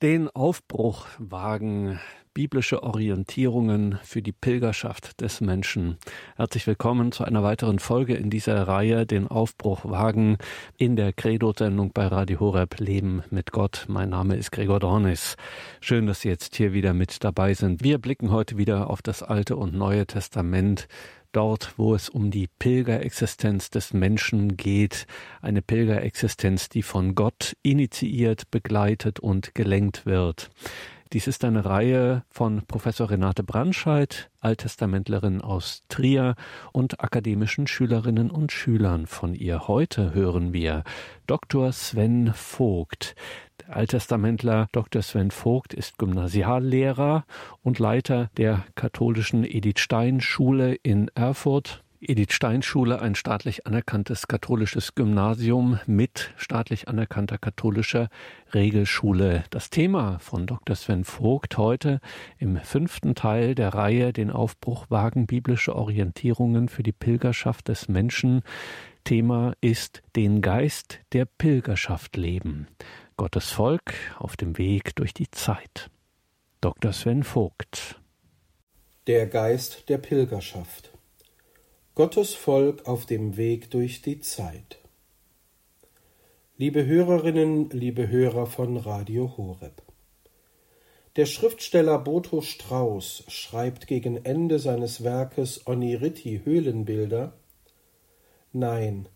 Den Aufbruch wagen biblische Orientierungen für die Pilgerschaft des Menschen. Herzlich willkommen zu einer weiteren Folge in dieser Reihe, den Aufbruch wagen in der Credo-Sendung bei Radio Horeb Leben mit Gott. Mein Name ist Gregor Dornis. Schön, dass Sie jetzt hier wieder mit dabei sind. Wir blicken heute wieder auf das Alte und Neue Testament dort, wo es um die Pilgerexistenz des Menschen geht, eine Pilgerexistenz, die von Gott initiiert, begleitet und gelenkt wird. Dies ist eine Reihe von Professor Renate Brandscheid, Alttestamentlerin aus Trier und akademischen Schülerinnen und Schülern von ihr. Heute hören wir Dr. Sven Vogt. Alttestamentler Dr. Sven Vogt ist Gymnasiallehrer und Leiter der katholischen Edith Stein Schule in Erfurt Edith Stein Schule, ein staatlich anerkanntes katholisches Gymnasium mit staatlich anerkannter katholischer Regelschule. Das Thema von Dr. Sven Vogt heute im fünften Teil der Reihe Den Aufbruch wagen biblische Orientierungen für die Pilgerschaft des Menschen. Thema ist den Geist der Pilgerschaft leben. Gottes Volk auf dem Weg durch die Zeit. Dr. Sven Vogt. Der Geist der Pilgerschaft. Gottes Volk auf dem Weg durch die Zeit. Liebe Hörerinnen, liebe Hörer von Radio Horeb. Der Schriftsteller Boto Strauß schreibt gegen Ende seines Werkes Oniritti Höhlenbilder Nein,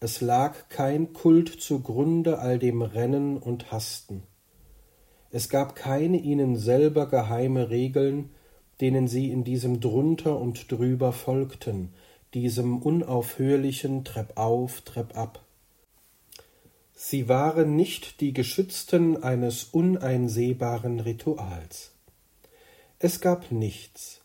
es lag kein Kult zugrunde all dem Rennen und Hasten. Es gab keine ihnen selber geheime Regeln, denen sie in diesem drunter und drüber folgten, diesem unaufhörlichen Treppauf, Treppab. Sie waren nicht die Geschützten eines uneinsehbaren Rituals. Es gab nichts,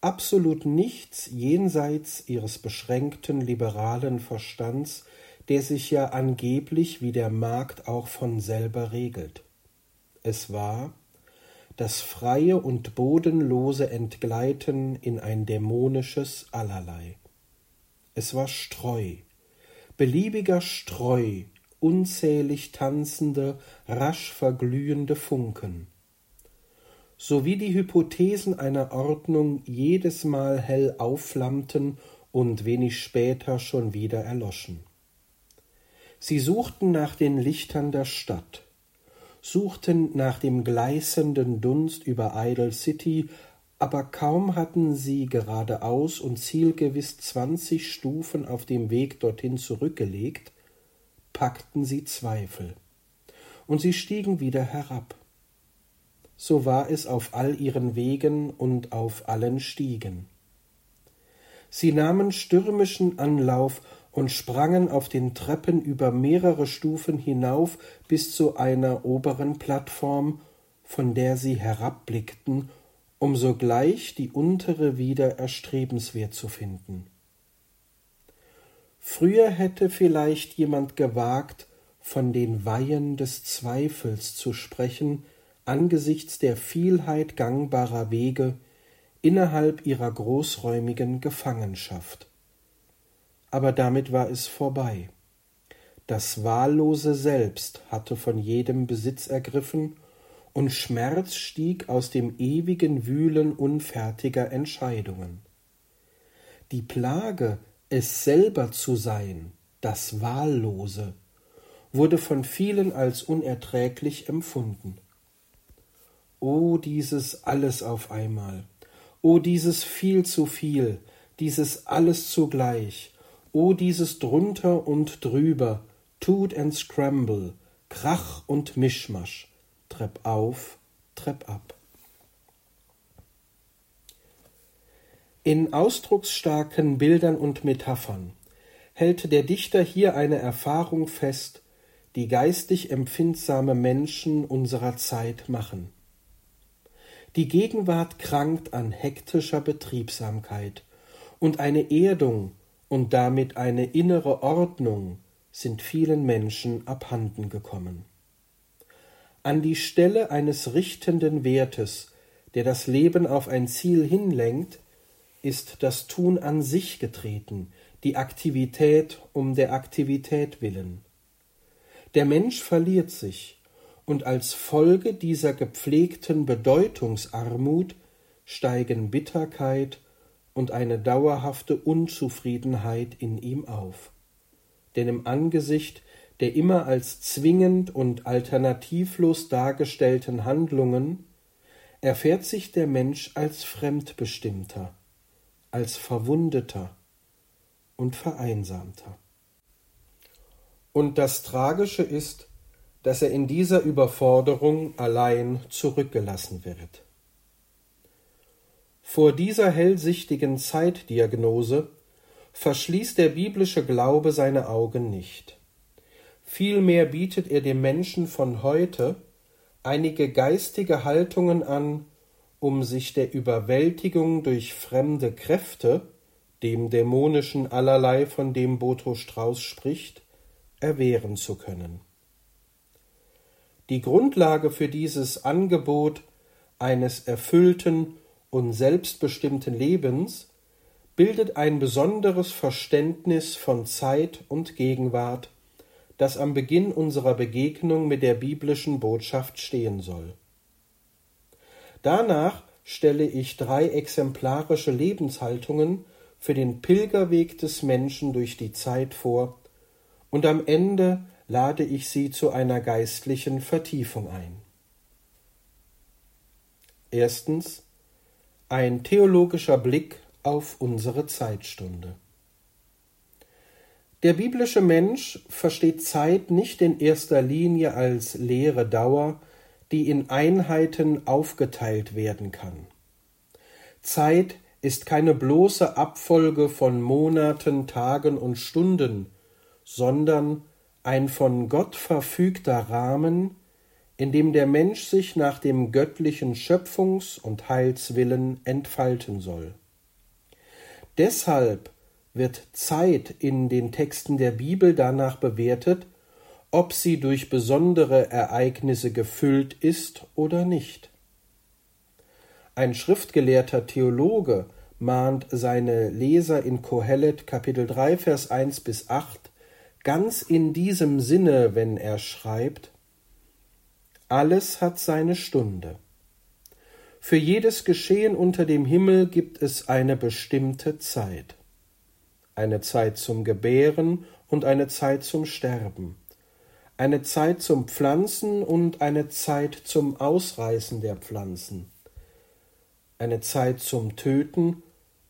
absolut nichts jenseits ihres beschränkten liberalen Verstands, der sich ja angeblich wie der Markt auch von selber regelt. Es war das freie und bodenlose Entgleiten in ein dämonisches Allerlei. Es war Streu, beliebiger Streu, unzählig tanzende, rasch verglühende Funken. So wie die Hypothesen einer Ordnung jedes Mal hell aufflammten und wenig später schon wieder erloschen. Sie suchten nach den Lichtern der Stadt, suchten nach dem gleißenden Dunst über Idle City aber kaum hatten sie geradeaus und zielgewiß zwanzig Stufen auf dem Weg dorthin zurückgelegt, packten sie Zweifel, und sie stiegen wieder herab. So war es auf all ihren Wegen und auf allen Stiegen. Sie nahmen stürmischen Anlauf und sprangen auf den Treppen über mehrere Stufen hinauf bis zu einer oberen Plattform, von der sie herabblickten um sogleich die untere wieder erstrebenswert zu finden. Früher hätte vielleicht jemand gewagt, von den Weihen des Zweifels zu sprechen, angesichts der Vielheit gangbarer Wege innerhalb ihrer großräumigen Gefangenschaft. Aber damit war es vorbei. Das Wahllose Selbst hatte von jedem Besitz ergriffen und Schmerz stieg aus dem ewigen Wühlen unfertiger Entscheidungen. Die Plage, es selber zu sein, das Wahllose, wurde von vielen als unerträglich empfunden. O dieses alles auf einmal, o dieses viel zu viel, dieses alles zugleich, o dieses drunter und drüber, tut and scramble, Krach und Mischmasch, Trepp auf, Trepp ab. In ausdrucksstarken Bildern und Metaphern hält der Dichter hier eine Erfahrung fest, die geistig empfindsame Menschen unserer Zeit machen. Die Gegenwart krankt an hektischer Betriebsamkeit, und eine Erdung und damit eine innere Ordnung sind vielen Menschen abhanden gekommen an die Stelle eines richtenden Wertes, der das Leben auf ein Ziel hinlenkt, ist das Tun an sich getreten, die Aktivität um der Aktivität willen. Der Mensch verliert sich, und als Folge dieser gepflegten Bedeutungsarmut steigen Bitterkeit und eine dauerhafte Unzufriedenheit in ihm auf. Denn im Angesicht der immer als zwingend und alternativlos dargestellten Handlungen erfährt sich der Mensch als Fremdbestimmter, als Verwundeter und Vereinsamter. Und das Tragische ist, dass er in dieser Überforderung allein zurückgelassen wird. Vor dieser hellsichtigen Zeitdiagnose verschließt der biblische Glaube seine Augen nicht. Vielmehr bietet er dem Menschen von heute einige geistige Haltungen an, um sich der Überwältigung durch fremde Kräfte, dem dämonischen allerlei, von dem Boto Strauß spricht, erwehren zu können. Die Grundlage für dieses Angebot eines erfüllten und selbstbestimmten Lebens bildet ein besonderes Verständnis von Zeit und Gegenwart, das am Beginn unserer Begegnung mit der biblischen Botschaft stehen soll. Danach stelle ich drei exemplarische Lebenshaltungen für den Pilgerweg des Menschen durch die Zeit vor, und am Ende lade ich Sie zu einer geistlichen Vertiefung ein. Erstens ein theologischer Blick auf unsere Zeitstunde. Der biblische Mensch versteht Zeit nicht in erster Linie als leere Dauer, die in Einheiten aufgeteilt werden kann. Zeit ist keine bloße Abfolge von Monaten, Tagen und Stunden, sondern ein von Gott verfügter Rahmen, in dem der Mensch sich nach dem göttlichen Schöpfungs- und Heilswillen entfalten soll. Deshalb wird Zeit in den Texten der Bibel danach bewertet, ob sie durch besondere Ereignisse gefüllt ist oder nicht. Ein schriftgelehrter Theologe mahnt seine Leser in Kohelet Kapitel 3 Vers 1 bis 8 ganz in diesem Sinne, wenn er schreibt Alles hat seine Stunde. Für jedes Geschehen unter dem Himmel gibt es eine bestimmte Zeit. Eine Zeit zum Gebären und eine Zeit zum Sterben. Eine Zeit zum Pflanzen und eine Zeit zum Ausreißen der Pflanzen. Eine Zeit zum Töten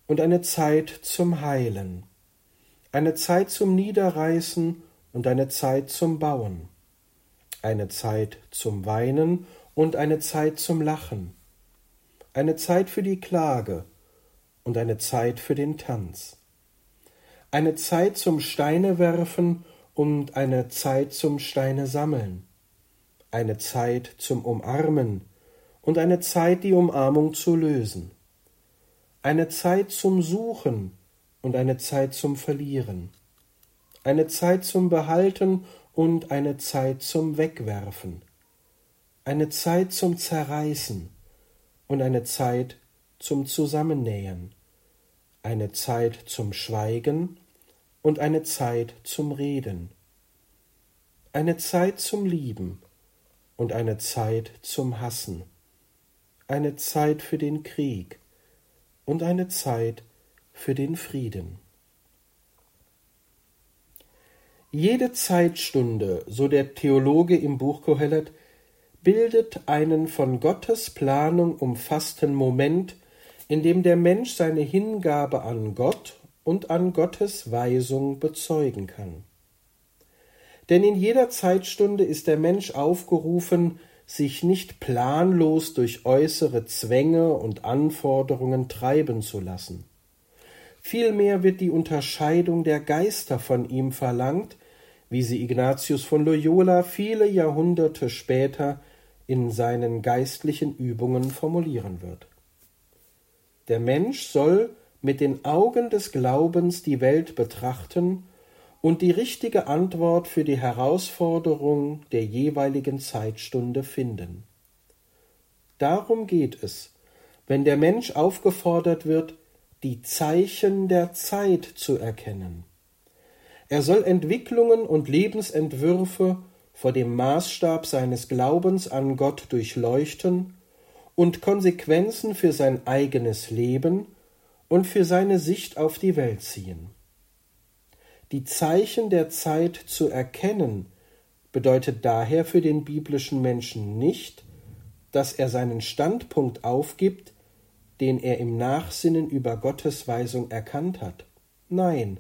und eine Zeit zum Heilen. Eine Zeit zum Niederreißen und eine Zeit zum Bauen. Eine Zeit zum Weinen und eine Zeit zum Lachen eine Zeit für die Klage und eine Zeit für den Tanz, eine Zeit zum Steine werfen und eine Zeit zum Steine sammeln, eine Zeit zum Umarmen und eine Zeit, die Umarmung zu lösen, eine Zeit zum Suchen und eine Zeit zum Verlieren, eine Zeit zum Behalten und eine Zeit zum Wegwerfen, eine Zeit zum Zerreißen und eine Zeit zum Zusammennähen, eine Zeit zum Schweigen und eine Zeit zum Reden, eine Zeit zum Lieben und eine Zeit zum Hassen, eine Zeit für den Krieg und eine Zeit für den Frieden. Jede Zeitstunde, so der Theologe im Buch Kohelet, bildet einen von Gottes Planung umfassten Moment, in dem der Mensch seine Hingabe an Gott und an Gottes Weisung bezeugen kann. Denn in jeder Zeitstunde ist der Mensch aufgerufen, sich nicht planlos durch äußere Zwänge und Anforderungen treiben zu lassen. Vielmehr wird die Unterscheidung der Geister von ihm verlangt, wie sie Ignatius von Loyola viele Jahrhunderte später in seinen geistlichen Übungen formulieren wird. Der Mensch soll mit den Augen des Glaubens die Welt betrachten und die richtige Antwort für die Herausforderung der jeweiligen Zeitstunde finden. Darum geht es, wenn der Mensch aufgefordert wird, die Zeichen der Zeit zu erkennen. Er soll Entwicklungen und Lebensentwürfe vor dem Maßstab seines Glaubens an Gott durchleuchten und Konsequenzen für sein eigenes Leben und für seine Sicht auf die Welt ziehen. Die Zeichen der Zeit zu erkennen bedeutet daher für den biblischen Menschen nicht, dass er seinen Standpunkt aufgibt, den er im Nachsinnen über Gottes Weisung erkannt hat. Nein,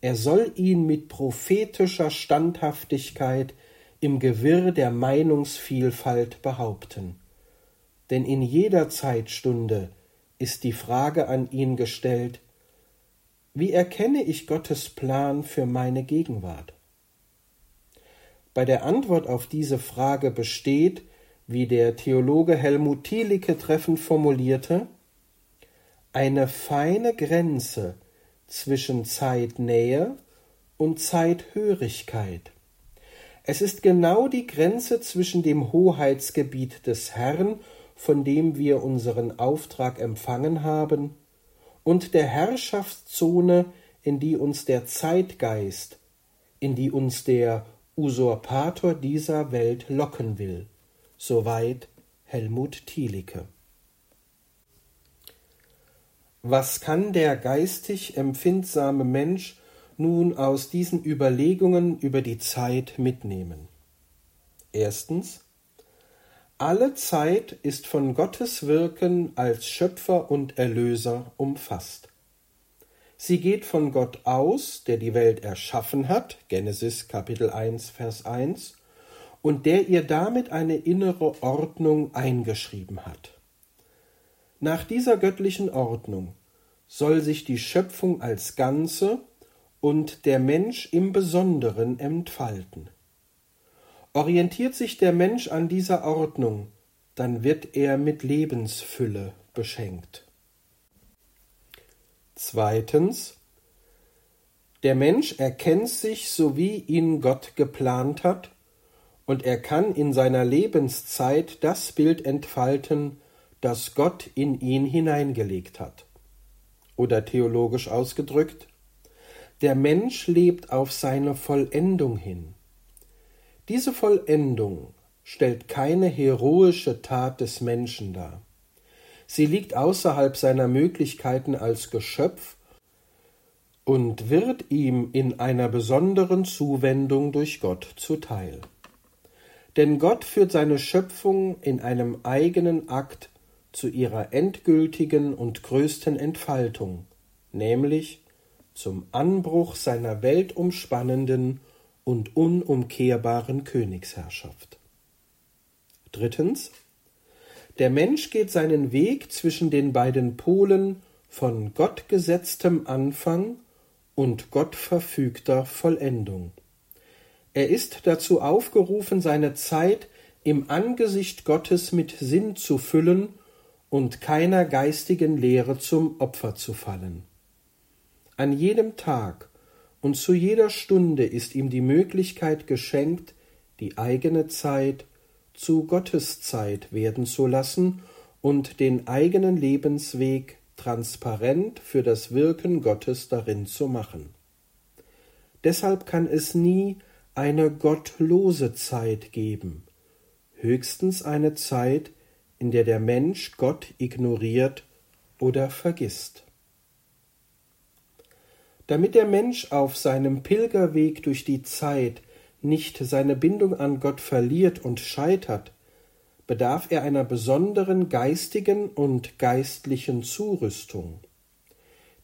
er soll ihn mit prophetischer Standhaftigkeit im Gewirr der Meinungsvielfalt behaupten. Denn in jeder Zeitstunde ist die Frage an ihn gestellt, wie erkenne ich Gottes Plan für meine Gegenwart? Bei der Antwort auf diese Frage besteht, wie der Theologe Helmut Thielicke treffend formulierte, eine feine Grenze zwischen Zeitnähe und Zeithörigkeit. Es ist genau die Grenze zwischen dem Hoheitsgebiet des Herrn, von dem wir unseren Auftrag empfangen haben, und der Herrschaftszone, in die uns der Zeitgeist, in die uns der Usurpator dieser Welt locken will. Soweit Helmut Thielicke. Was kann der geistig empfindsame Mensch nun aus diesen Überlegungen über die Zeit mitnehmen? Erstens alle Zeit ist von Gottes Wirken als Schöpfer und Erlöser umfasst. Sie geht von Gott aus, der die Welt erschaffen hat, Genesis Kapitel 1, Vers 1, und der ihr damit eine innere Ordnung eingeschrieben hat. Nach dieser göttlichen Ordnung soll sich die Schöpfung als Ganze und der Mensch im Besonderen entfalten. Orientiert sich der Mensch an dieser Ordnung, dann wird er mit Lebensfülle beschenkt. Zweitens Der Mensch erkennt sich, so wie ihn Gott geplant hat, und er kann in seiner Lebenszeit das Bild entfalten, das Gott in ihn hineingelegt hat. Oder theologisch ausgedrückt, der Mensch lebt auf seine Vollendung hin. Diese Vollendung stellt keine heroische Tat des Menschen dar. Sie liegt außerhalb seiner Möglichkeiten als Geschöpf und wird ihm in einer besonderen Zuwendung durch Gott zuteil. Denn Gott führt seine Schöpfung in einem eigenen Akt zu ihrer endgültigen und größten Entfaltung, nämlich zum Anbruch seiner weltumspannenden und unumkehrbaren Königsherrschaft. Drittens. Der Mensch geht seinen Weg zwischen den beiden Polen von gottgesetztem Anfang und gottverfügter Vollendung. Er ist dazu aufgerufen, seine Zeit im Angesicht Gottes mit Sinn zu füllen und keiner geistigen Lehre zum Opfer zu fallen. An jedem Tag und zu jeder Stunde ist ihm die Möglichkeit geschenkt, die eigene Zeit zu Gottes Zeit werden zu lassen und den eigenen Lebensweg transparent für das Wirken Gottes darin zu machen. Deshalb kann es nie eine gottlose Zeit geben, höchstens eine Zeit, in der der Mensch Gott ignoriert oder vergisst. Damit der Mensch auf seinem Pilgerweg durch die Zeit nicht seine Bindung an Gott verliert und scheitert, bedarf er einer besonderen geistigen und geistlichen Zurüstung.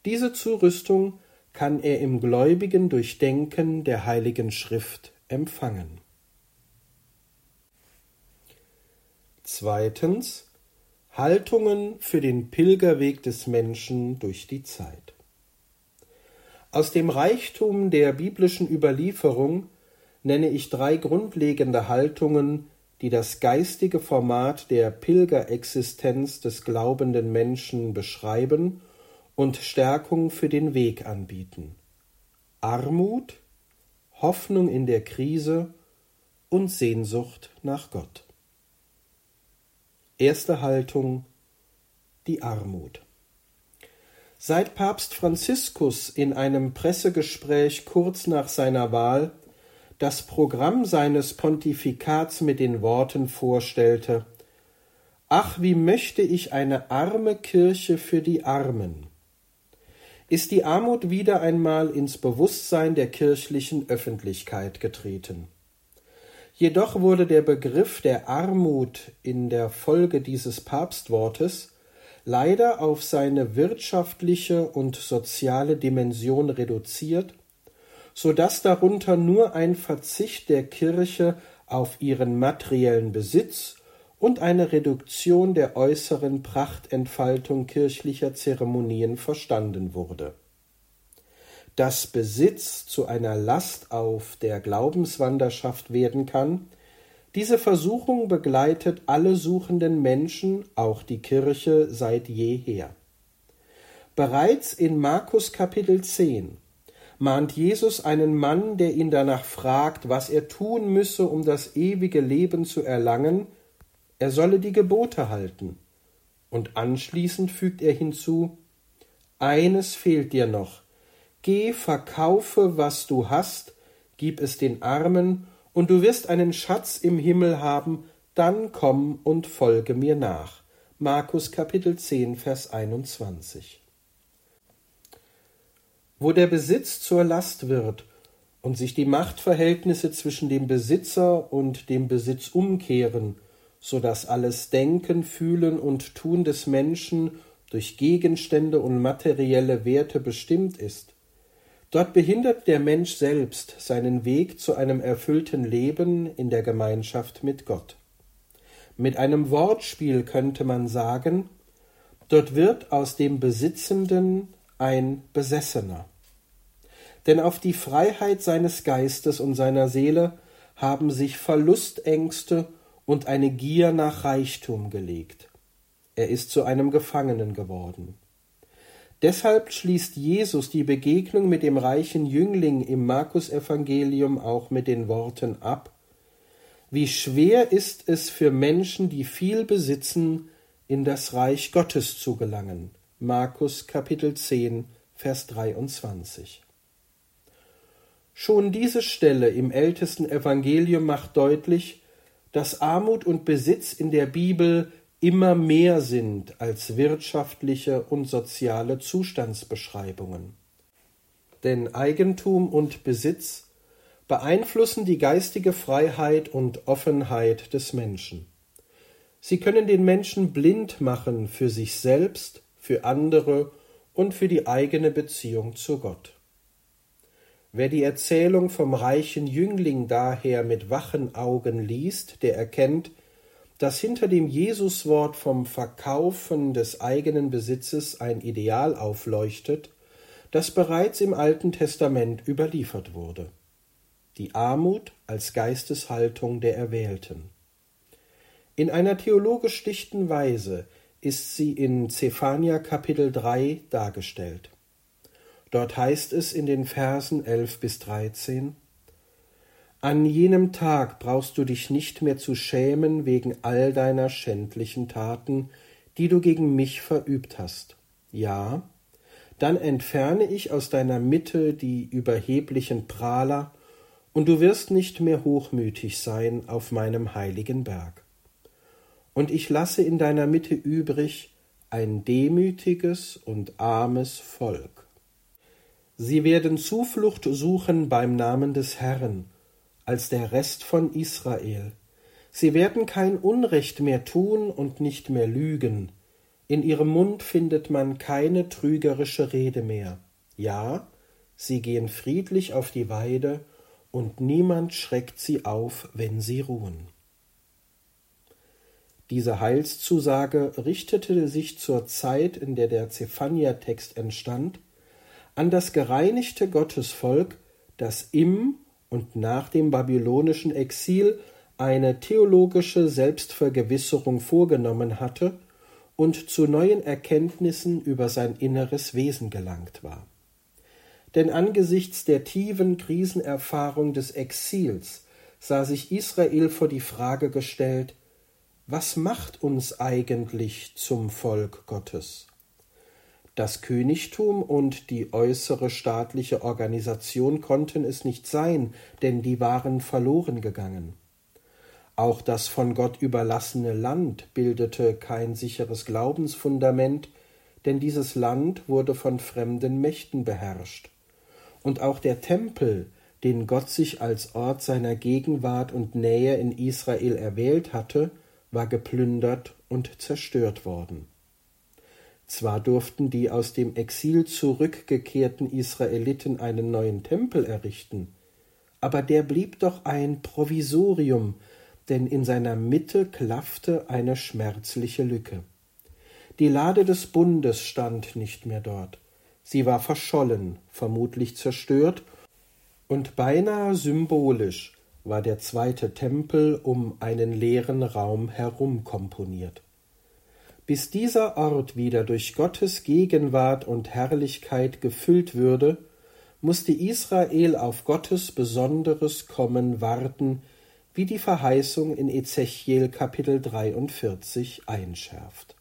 Diese Zurüstung kann er im gläubigen Durchdenken der Heiligen Schrift empfangen. Zweitens Haltungen für den Pilgerweg des Menschen durch die Zeit. Aus dem Reichtum der biblischen Überlieferung nenne ich drei grundlegende Haltungen, die das geistige Format der Pilgerexistenz des glaubenden Menschen beschreiben und Stärkung für den Weg anbieten. Armut, Hoffnung in der Krise und Sehnsucht nach Gott. Erste Haltung die Armut. Seit Papst Franziskus in einem Pressegespräch kurz nach seiner Wahl das Programm seines Pontifikats mit den Worten vorstellte Ach, wie möchte ich eine arme Kirche für die Armen. Ist die Armut wieder einmal ins Bewusstsein der kirchlichen Öffentlichkeit getreten. Jedoch wurde der Begriff der Armut in der Folge dieses Papstwortes leider auf seine wirtschaftliche und soziale Dimension reduziert, so dass darunter nur ein Verzicht der Kirche auf ihren materiellen Besitz und eine Reduktion der äußeren Prachtentfaltung kirchlicher Zeremonien verstanden wurde. Dass Besitz zu einer Last auf der Glaubenswanderschaft werden kann, diese Versuchung begleitet alle suchenden Menschen, auch die Kirche, seit jeher. Bereits in Markus Kapitel 10 mahnt Jesus einen Mann, der ihn danach fragt, was er tun müsse, um das ewige Leben zu erlangen, er solle die Gebote halten. Und anschließend fügt er hinzu Eines fehlt dir noch. Geh, verkaufe, was du hast, gib es den Armen, und du wirst einen Schatz im Himmel haben, dann komm und folge mir nach. Markus Kapitel 10, Vers 21. Wo der Besitz zur Last wird und sich die Machtverhältnisse zwischen dem Besitzer und dem Besitz umkehren, so dass alles Denken, Fühlen und Tun des Menschen durch Gegenstände und materielle Werte bestimmt ist. Dort behindert der Mensch selbst seinen Weg zu einem erfüllten Leben in der Gemeinschaft mit Gott. Mit einem Wortspiel könnte man sagen, dort wird aus dem Besitzenden ein Besessener. Denn auf die Freiheit seines Geistes und seiner Seele haben sich Verlustängste und eine Gier nach Reichtum gelegt. Er ist zu einem Gefangenen geworden. Deshalb schließt Jesus die Begegnung mit dem reichen Jüngling im Markus-Evangelium auch mit den Worten ab: Wie schwer ist es für Menschen, die viel besitzen, in das Reich Gottes zu gelangen. Markus Kapitel 10, Vers 23. Schon diese Stelle im ältesten Evangelium macht deutlich, dass Armut und Besitz in der Bibel immer mehr sind als wirtschaftliche und soziale Zustandsbeschreibungen. Denn Eigentum und Besitz beeinflussen die geistige Freiheit und Offenheit des Menschen. Sie können den Menschen blind machen für sich selbst, für andere und für die eigene Beziehung zu Gott. Wer die Erzählung vom reichen Jüngling daher mit wachen Augen liest, der erkennt, dass hinter dem Jesuswort vom Verkaufen des eigenen Besitzes ein Ideal aufleuchtet, das bereits im Alten Testament überliefert wurde. Die Armut als Geisteshaltung der Erwählten. In einer theologisch dichten Weise ist sie in Zephania Kapitel 3 dargestellt. Dort heißt es in den Versen 11 bis 13, An jenem Tag brauchst du dich nicht mehr zu schämen wegen all deiner schändlichen Taten, die du gegen mich verübt hast. Ja, dann entferne ich aus deiner Mitte die überheblichen Prahler, und du wirst nicht mehr hochmütig sein auf meinem heiligen Berg. Und ich lasse in deiner Mitte übrig ein demütiges und armes Volk. Sie werden Zuflucht suchen beim Namen des Herrn, als der Rest von Israel. Sie werden kein Unrecht mehr tun und nicht mehr lügen. In ihrem Mund findet man keine trügerische Rede mehr. Ja, sie gehen friedlich auf die Weide, und niemand schreckt sie auf, wenn sie ruhen. Diese Heilszusage richtete sich zur Zeit, in der der Zephania-Text entstand, an das gereinigte Gottesvolk, das im und nach dem babylonischen Exil eine theologische Selbstvergewisserung vorgenommen hatte und zu neuen Erkenntnissen über sein inneres Wesen gelangt war. Denn angesichts der tiefen Krisenerfahrung des Exils sah sich Israel vor die Frage gestellt, was macht uns eigentlich zum Volk Gottes? Das Königtum und die äußere staatliche Organisation konnten es nicht sein, denn die waren verloren gegangen. Auch das von Gott überlassene Land bildete kein sicheres Glaubensfundament, denn dieses Land wurde von fremden Mächten beherrscht. Und auch der Tempel, den Gott sich als Ort seiner Gegenwart und Nähe in Israel erwählt hatte, war geplündert und zerstört worden. Zwar durften die aus dem Exil zurückgekehrten Israeliten einen neuen Tempel errichten, aber der blieb doch ein Provisorium, denn in seiner Mitte klaffte eine schmerzliche Lücke. Die Lade des Bundes stand nicht mehr dort. Sie war verschollen, vermutlich zerstört, und beinahe symbolisch war der zweite Tempel um einen leeren Raum herum komponiert. Bis dieser Ort wieder durch Gottes Gegenwart und Herrlichkeit gefüllt würde, musste Israel auf Gottes besonderes Kommen warten, wie die Verheißung in Ezechiel Kapitel 43 einschärft.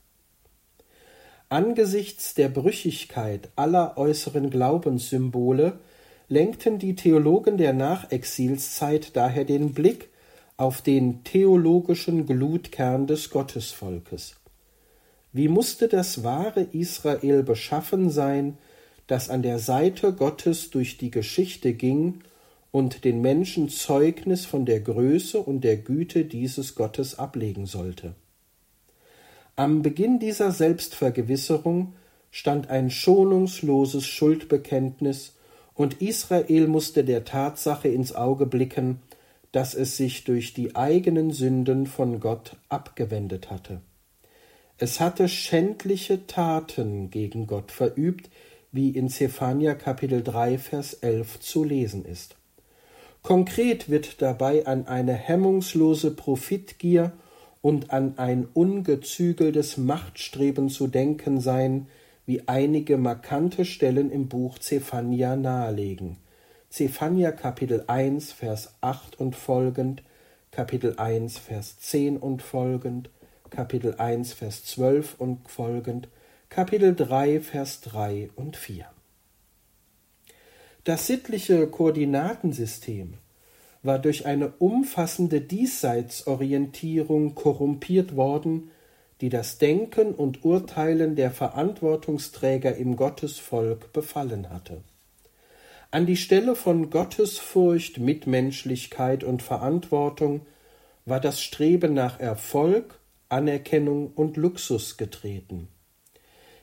Angesichts der Brüchigkeit aller äußeren Glaubenssymbole lenkten die Theologen der Nachexilszeit daher den Blick auf den theologischen Glutkern des Gottesvolkes. Wie musste das wahre Israel beschaffen sein, das an der Seite Gottes durch die Geschichte ging und den Menschen Zeugnis von der Größe und der Güte dieses Gottes ablegen sollte. Am Beginn dieser Selbstvergewisserung stand ein schonungsloses Schuldbekenntnis, und Israel musste der Tatsache ins Auge blicken, dass es sich durch die eigenen Sünden von Gott abgewendet hatte. Es hatte schändliche Taten gegen Gott verübt, wie in Zephania Kapitel 3 Vers 11 zu lesen ist. Konkret wird dabei an eine hemmungslose Profitgier und an ein ungezügeltes Machtstreben zu denken sein, wie einige markante Stellen im Buch Zephania nahelegen. Zephania Kapitel 1 Vers 8 und folgend, Kapitel 1 Vers 10 und folgend, Kapitel 1, Vers 12 und folgend, Kapitel 3, Vers 3 und 4. Das sittliche Koordinatensystem war durch eine umfassende Diesseitsorientierung korrumpiert worden, die das Denken und Urteilen der Verantwortungsträger im Gottesvolk befallen hatte. An die Stelle von Gottesfurcht, Mitmenschlichkeit und Verantwortung war das Streben nach Erfolg Anerkennung und Luxus getreten.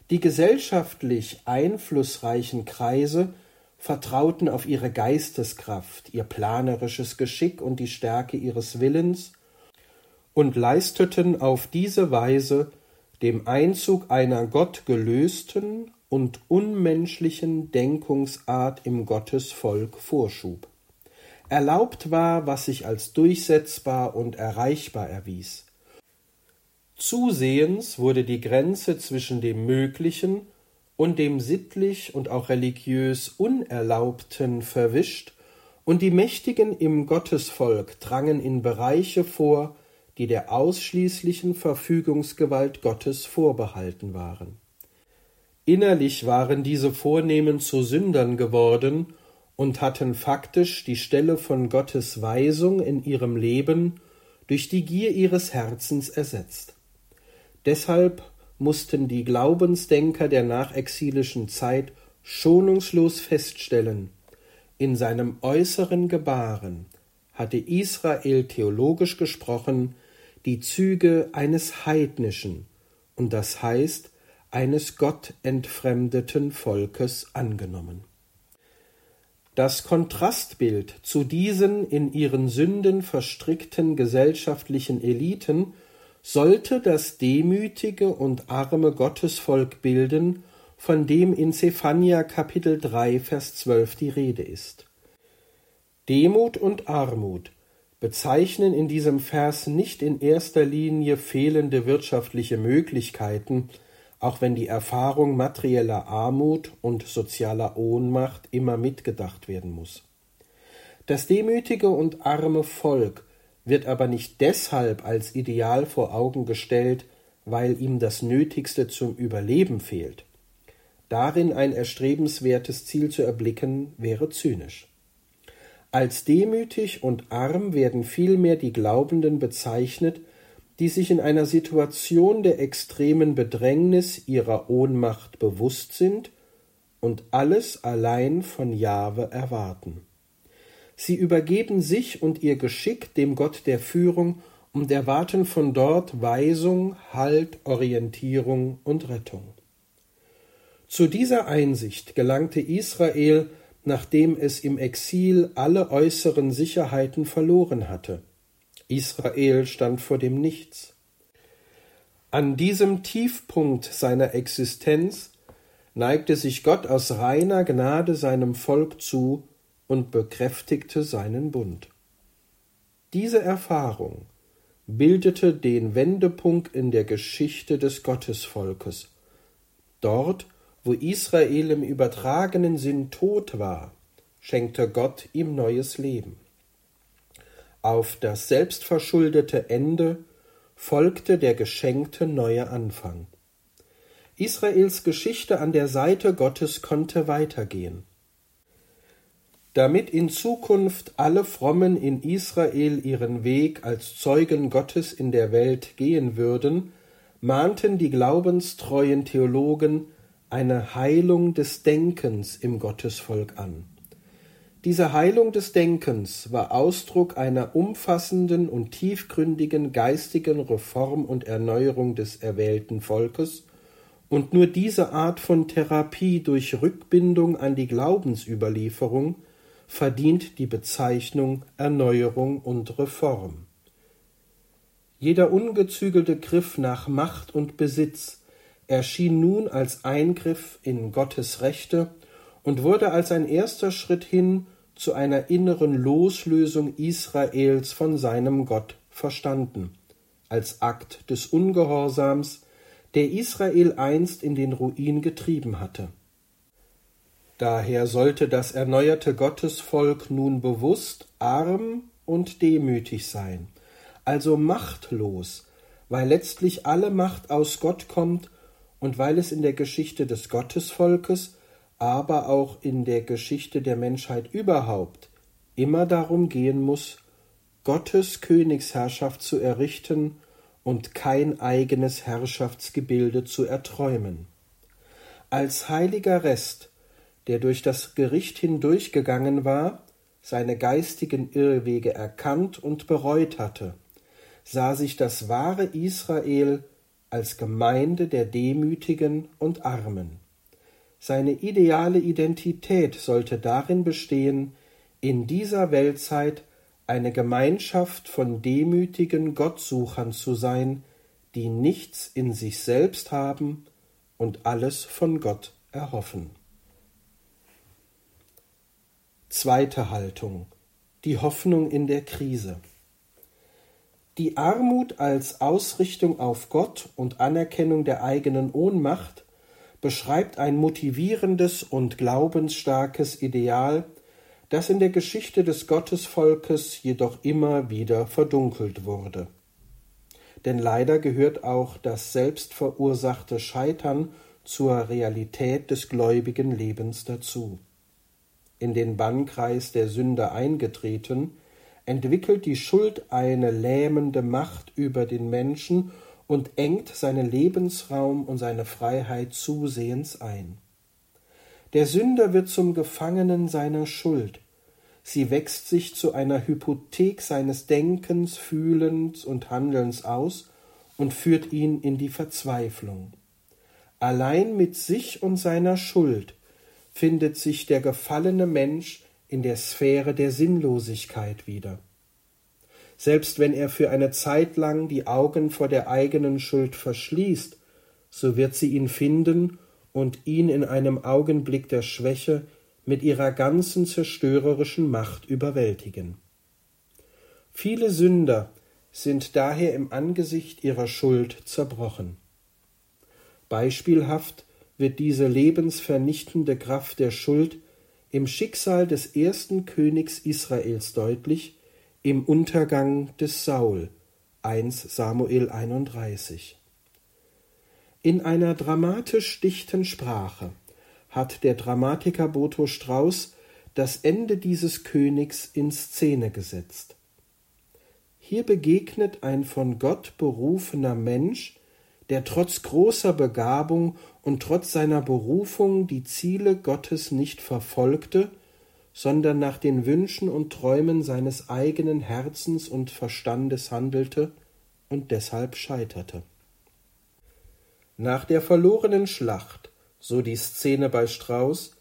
Die gesellschaftlich einflussreichen Kreise vertrauten auf ihre Geisteskraft, ihr planerisches Geschick und die Stärke ihres Willens und leisteten auf diese Weise dem Einzug einer gottgelösten und unmenschlichen Denkungsart im Gottesvolk Vorschub. Erlaubt war, was sich als durchsetzbar und erreichbar erwies. Zusehends wurde die Grenze zwischen dem Möglichen und dem sittlich und auch religiös Unerlaubten verwischt, und die Mächtigen im Gottesvolk drangen in Bereiche vor, die der ausschließlichen Verfügungsgewalt Gottes vorbehalten waren. Innerlich waren diese Vornehmen zu Sündern geworden und hatten faktisch die Stelle von Gottes Weisung in ihrem Leben durch die Gier ihres Herzens ersetzt. Deshalb mussten die Glaubensdenker der nachexilischen Zeit schonungslos feststellen, in seinem äußeren Gebaren hatte Israel theologisch gesprochen die Züge eines heidnischen und das heißt eines gottentfremdeten Volkes angenommen. Das Kontrastbild zu diesen in ihren Sünden verstrickten gesellschaftlichen Eliten sollte das demütige und arme Gottesvolk bilden, von dem in Zephania Kapitel 3 Vers 12 die Rede ist. Demut und Armut bezeichnen in diesem Vers nicht in erster Linie fehlende wirtschaftliche Möglichkeiten, auch wenn die Erfahrung materieller Armut und sozialer Ohnmacht immer mitgedacht werden muss. Das demütige und arme Volk wird aber nicht deshalb als Ideal vor Augen gestellt, weil ihm das Nötigste zum Überleben fehlt. darin ein erstrebenswertes Ziel zu erblicken, wäre zynisch. Als demütig und arm werden vielmehr die Glaubenden bezeichnet, die sich in einer Situation der extremen Bedrängnis ihrer Ohnmacht bewusst sind und alles allein von Jahwe erwarten. Sie übergeben sich und ihr Geschick dem Gott der Führung und erwarten von dort Weisung, Halt, Orientierung und Rettung. Zu dieser Einsicht gelangte Israel, nachdem es im Exil alle äußeren Sicherheiten verloren hatte. Israel stand vor dem Nichts. An diesem Tiefpunkt seiner Existenz neigte sich Gott aus reiner Gnade seinem Volk zu und bekräftigte seinen Bund. Diese Erfahrung bildete den Wendepunkt in der Geschichte des Gottesvolkes. Dort wo Israel im übertragenen Sinn tot war, schenkte Gott ihm neues Leben. Auf das selbstverschuldete Ende folgte der geschenkte neue Anfang. Israels Geschichte an der Seite Gottes konnte weitergehen. Damit in Zukunft alle Frommen in Israel ihren Weg als Zeugen Gottes in der Welt gehen würden, mahnten die glaubenstreuen Theologen eine Heilung des Denkens im Gottesvolk an. Diese Heilung des Denkens war Ausdruck einer umfassenden und tiefgründigen geistigen Reform und Erneuerung des erwählten Volkes, und nur diese Art von Therapie durch Rückbindung an die Glaubensüberlieferung verdient die Bezeichnung Erneuerung und Reform. Jeder ungezügelte Griff nach Macht und Besitz erschien nun als Eingriff in Gottes Rechte und wurde als ein erster Schritt hin zu einer inneren Loslösung Israels von seinem Gott verstanden, als Akt des Ungehorsams, der Israel einst in den Ruin getrieben hatte. Daher sollte das erneuerte Gottesvolk nun bewusst arm und demütig sein, also machtlos, weil letztlich alle Macht aus Gott kommt und weil es in der Geschichte des Gottesvolkes, aber auch in der Geschichte der Menschheit überhaupt immer darum gehen muss, Gottes Königsherrschaft zu errichten und kein eigenes Herrschaftsgebilde zu erträumen. Als heiliger Rest, der durch das Gericht hindurchgegangen war, seine geistigen Irrwege erkannt und bereut hatte, sah sich das wahre Israel als Gemeinde der Demütigen und Armen. Seine ideale Identität sollte darin bestehen, in dieser Weltzeit eine Gemeinschaft von demütigen Gottsuchern zu sein, die nichts in sich selbst haben und alles von Gott erhoffen. Zweite Haltung die Hoffnung in der Krise. Die Armut als Ausrichtung auf Gott und Anerkennung der eigenen Ohnmacht beschreibt ein motivierendes und glaubensstarkes Ideal, das in der Geschichte des Gottesvolkes jedoch immer wieder verdunkelt wurde. Denn leider gehört auch das selbstverursachte Scheitern zur Realität des gläubigen Lebens dazu. In den Bannkreis der Sünde eingetreten, entwickelt die Schuld eine lähmende Macht über den Menschen und engt seinen Lebensraum und seine Freiheit zusehends ein. Der Sünder wird zum Gefangenen seiner Schuld. Sie wächst sich zu einer Hypothek seines Denkens, Fühlens und Handelns aus und führt ihn in die Verzweiflung. Allein mit sich und seiner Schuld findet sich der gefallene Mensch in der Sphäre der Sinnlosigkeit wieder. Selbst wenn er für eine Zeit lang die Augen vor der eigenen Schuld verschließt, so wird sie ihn finden und ihn in einem Augenblick der Schwäche mit ihrer ganzen zerstörerischen Macht überwältigen. Viele Sünder sind daher im Angesicht ihrer Schuld zerbrochen. Beispielhaft wird diese lebensvernichtende Kraft der Schuld im Schicksal des ersten Königs Israels deutlich, im Untergang des Saul 1 Samuel 31. In einer dramatisch dichten Sprache hat der Dramatiker Boto Strauß das Ende dieses Königs in Szene gesetzt. Hier begegnet ein von Gott berufener Mensch, der trotz großer Begabung und trotz seiner Berufung die Ziele Gottes nicht verfolgte, sondern nach den Wünschen und Träumen seines eigenen Herzens und Verstandes handelte und deshalb scheiterte. Nach der verlorenen Schlacht, so die Szene bei Strauß,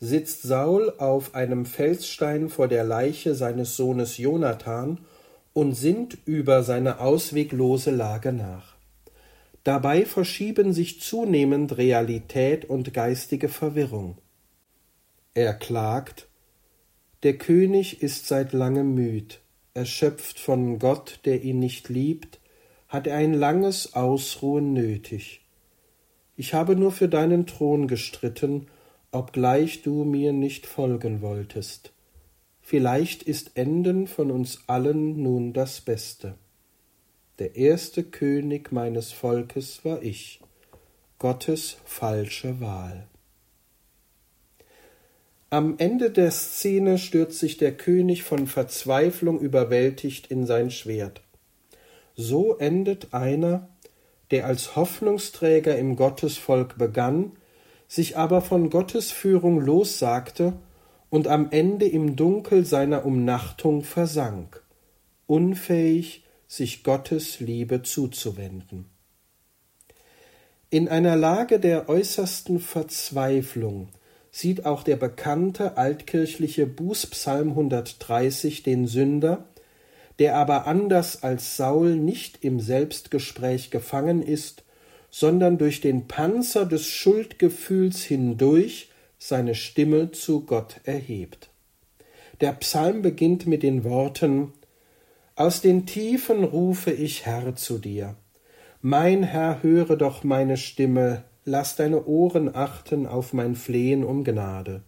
sitzt Saul auf einem Felsstein vor der Leiche seines Sohnes Jonathan und sinnt über seine ausweglose Lage nach. Dabei verschieben sich zunehmend Realität und geistige Verwirrung. Er klagt, der König ist seit langem müd, erschöpft von Gott, der ihn nicht liebt, hat er ein langes Ausruhen nötig. Ich habe nur für deinen Thron gestritten, obgleich du mir nicht folgen wolltest. Vielleicht ist Enden von uns allen nun das Beste. Der erste König meines Volkes war ich, Gottes falsche Wahl. Am Ende der Szene stürzt sich der König von Verzweiflung überwältigt in sein Schwert. So endet einer, der als Hoffnungsträger im Gottesvolk begann, sich aber von Gottes Führung lossagte und am Ende im Dunkel seiner Umnachtung versank, unfähig, sich Gottes Liebe zuzuwenden. In einer Lage der äußersten Verzweiflung sieht auch der bekannte altkirchliche Bußpsalm 130 den Sünder, der aber anders als Saul nicht im Selbstgespräch gefangen ist, sondern durch den Panzer des Schuldgefühls hindurch seine Stimme zu Gott erhebt. Der Psalm beginnt mit den Worten Aus den Tiefen rufe ich Herr zu dir. Mein Herr, höre doch meine Stimme, lass deine Ohren achten auf mein Flehen um Gnade.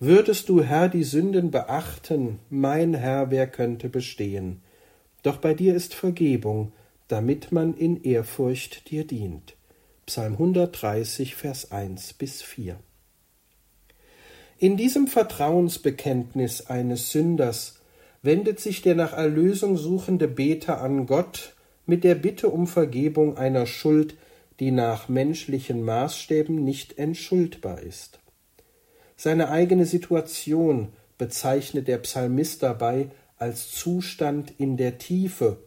Würdest du, Herr, die Sünden beachten, mein Herr, wer könnte bestehen? Doch bei dir ist Vergebung, damit man in Ehrfurcht dir dient. Psalm 130, Vers 1 bis 4. In diesem Vertrauensbekenntnis eines Sünders wendet sich der nach Erlösung suchende Beter an Gott mit der Bitte um Vergebung einer Schuld, die nach menschlichen Maßstäben nicht entschuldbar ist. Seine eigene Situation bezeichnet der Psalmist dabei als Zustand in der Tiefe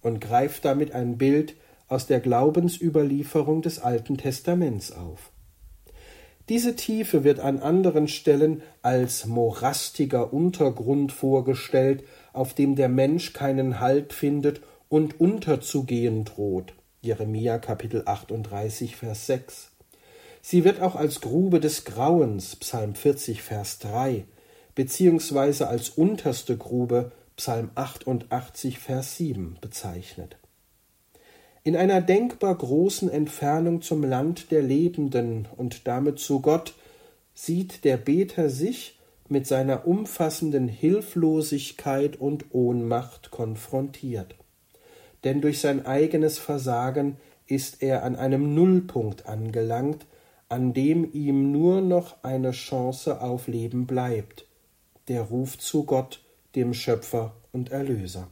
und greift damit ein Bild aus der Glaubensüberlieferung des Alten Testaments auf. Diese Tiefe wird an anderen Stellen als morastiger Untergrund vorgestellt, auf dem der Mensch keinen Halt findet und unterzugehen droht. Jeremia Kapitel 38 Vers 6. Sie wird auch als Grube des Grauens Psalm 40 Vers 3 beziehungsweise als unterste Grube Psalm 88 Vers 7 bezeichnet. In einer denkbar großen Entfernung zum Land der Lebenden und damit zu Gott sieht der Beter sich mit seiner umfassenden Hilflosigkeit und Ohnmacht konfrontiert denn durch sein eigenes Versagen ist er an einem Nullpunkt angelangt, an dem ihm nur noch eine Chance auf Leben bleibt, der Ruf zu Gott, dem Schöpfer und Erlöser.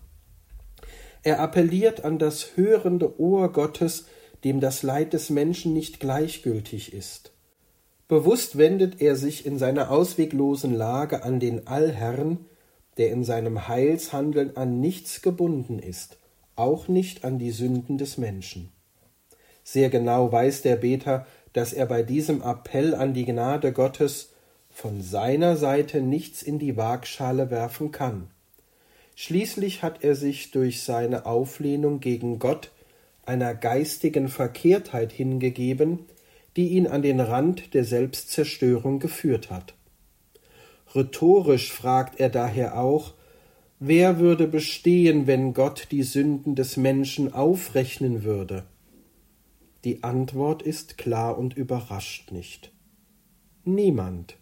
Er appelliert an das hörende Ohr Gottes, dem das Leid des Menschen nicht gleichgültig ist. Bewusst wendet er sich in seiner ausweglosen Lage an den Allherrn, der in seinem Heilshandeln an nichts gebunden ist auch nicht an die Sünden des Menschen. Sehr genau weiß der Beter, dass er bei diesem Appell an die Gnade Gottes von seiner Seite nichts in die Waagschale werfen kann. Schließlich hat er sich durch seine Auflehnung gegen Gott einer geistigen Verkehrtheit hingegeben, die ihn an den Rand der Selbstzerstörung geführt hat. Rhetorisch fragt er daher auch, Wer würde bestehen, wenn Gott die Sünden des Menschen aufrechnen würde? Die Antwort ist klar und überrascht nicht. Niemand.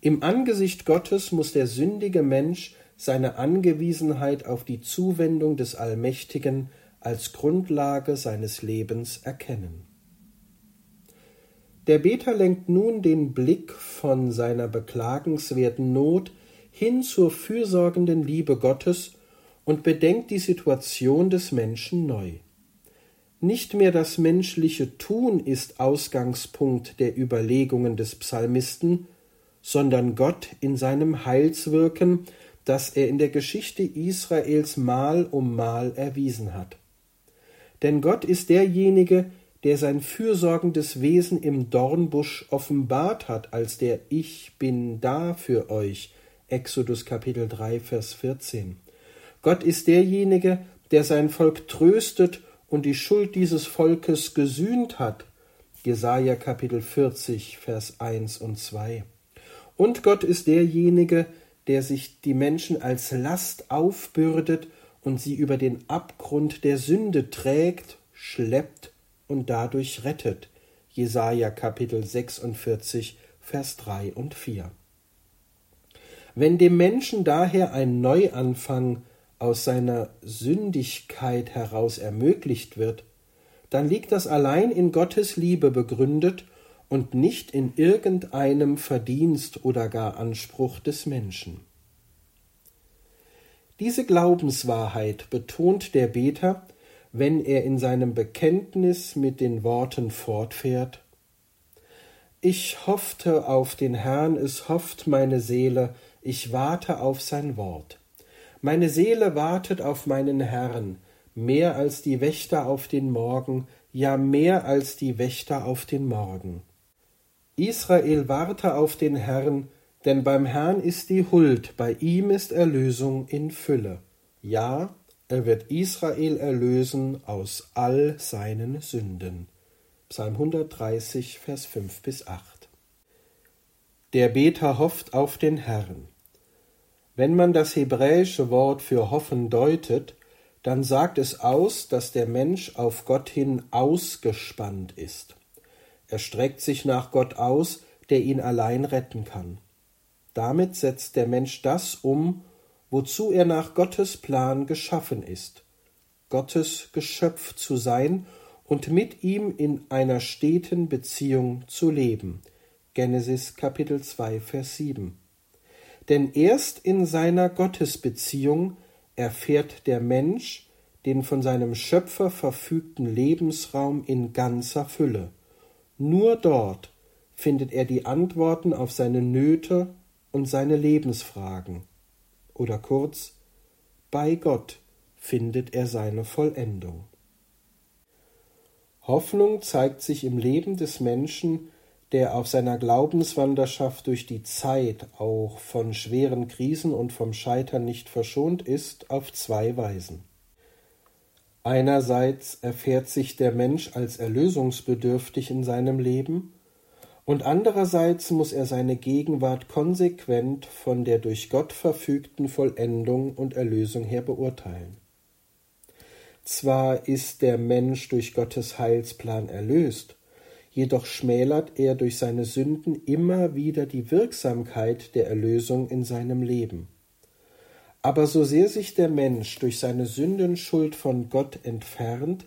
Im Angesicht Gottes muss der sündige Mensch seine Angewiesenheit auf die Zuwendung des Allmächtigen als Grundlage seines Lebens erkennen. Der Beter lenkt nun den Blick von seiner beklagenswerten Not hin zur fürsorgenden Liebe Gottes und bedenkt die Situation des Menschen neu. Nicht mehr das menschliche Tun ist Ausgangspunkt der Überlegungen des Psalmisten, sondern Gott in seinem Heilswirken, das er in der Geschichte Israels Mal um Mal erwiesen hat. Denn Gott ist derjenige, der sein fürsorgendes Wesen im Dornbusch offenbart hat, als der Ich bin da für euch. Exodus Kapitel 3, Vers 14. Gott ist derjenige, der sein Volk tröstet und die Schuld dieses Volkes gesühnt hat. Jesaja Kapitel 40, Vers 1 und 2. Und Gott ist derjenige, der sich die Menschen als Last aufbürdet und sie über den Abgrund der Sünde trägt, schleppt und dadurch rettet. Jesaja Kapitel 46, Vers 3 und 4. Wenn dem Menschen daher ein Neuanfang aus seiner Sündigkeit heraus ermöglicht wird, dann liegt das allein in Gottes Liebe begründet und nicht in irgendeinem Verdienst oder gar Anspruch des Menschen. Diese Glaubenswahrheit betont der Beter, wenn er in seinem Bekenntnis mit den Worten fortfährt Ich hoffte auf den Herrn, es hofft meine Seele, ich warte auf sein Wort. Meine Seele wartet auf meinen Herrn, mehr als die Wächter auf den Morgen, ja mehr als die Wächter auf den Morgen. Israel warte auf den Herrn, denn beim Herrn ist die Huld, bei ihm ist Erlösung in Fülle. Ja, er wird Israel erlösen aus all seinen Sünden. Psalm 130, Vers 5 bis 8. Der Beter hofft auf den Herrn. Wenn man das hebräische Wort für hoffen deutet, dann sagt es aus, dass der Mensch auf Gott hin ausgespannt ist. Er streckt sich nach Gott aus, der ihn allein retten kann. Damit setzt der Mensch das um, wozu er nach Gottes Plan geschaffen ist, Gottes Geschöpf zu sein und mit ihm in einer steten Beziehung zu leben. Genesis Kapitel 2 Vers 7 denn erst in seiner Gottesbeziehung erfährt der Mensch den von seinem Schöpfer verfügten Lebensraum in ganzer Fülle. Nur dort findet er die Antworten auf seine Nöte und seine Lebensfragen. Oder kurz, bei Gott findet er seine Vollendung. Hoffnung zeigt sich im Leben des Menschen der auf seiner Glaubenswanderschaft durch die Zeit auch von schweren Krisen und vom Scheitern nicht verschont ist, auf zwei Weisen. Einerseits erfährt sich der Mensch als erlösungsbedürftig in seinem Leben, und andererseits muss er seine Gegenwart konsequent von der durch Gott verfügten Vollendung und Erlösung her beurteilen. Zwar ist der Mensch durch Gottes Heilsplan erlöst, jedoch schmälert er durch seine Sünden immer wieder die Wirksamkeit der Erlösung in seinem Leben. Aber so sehr sich der Mensch durch seine Sündenschuld von Gott entfernt,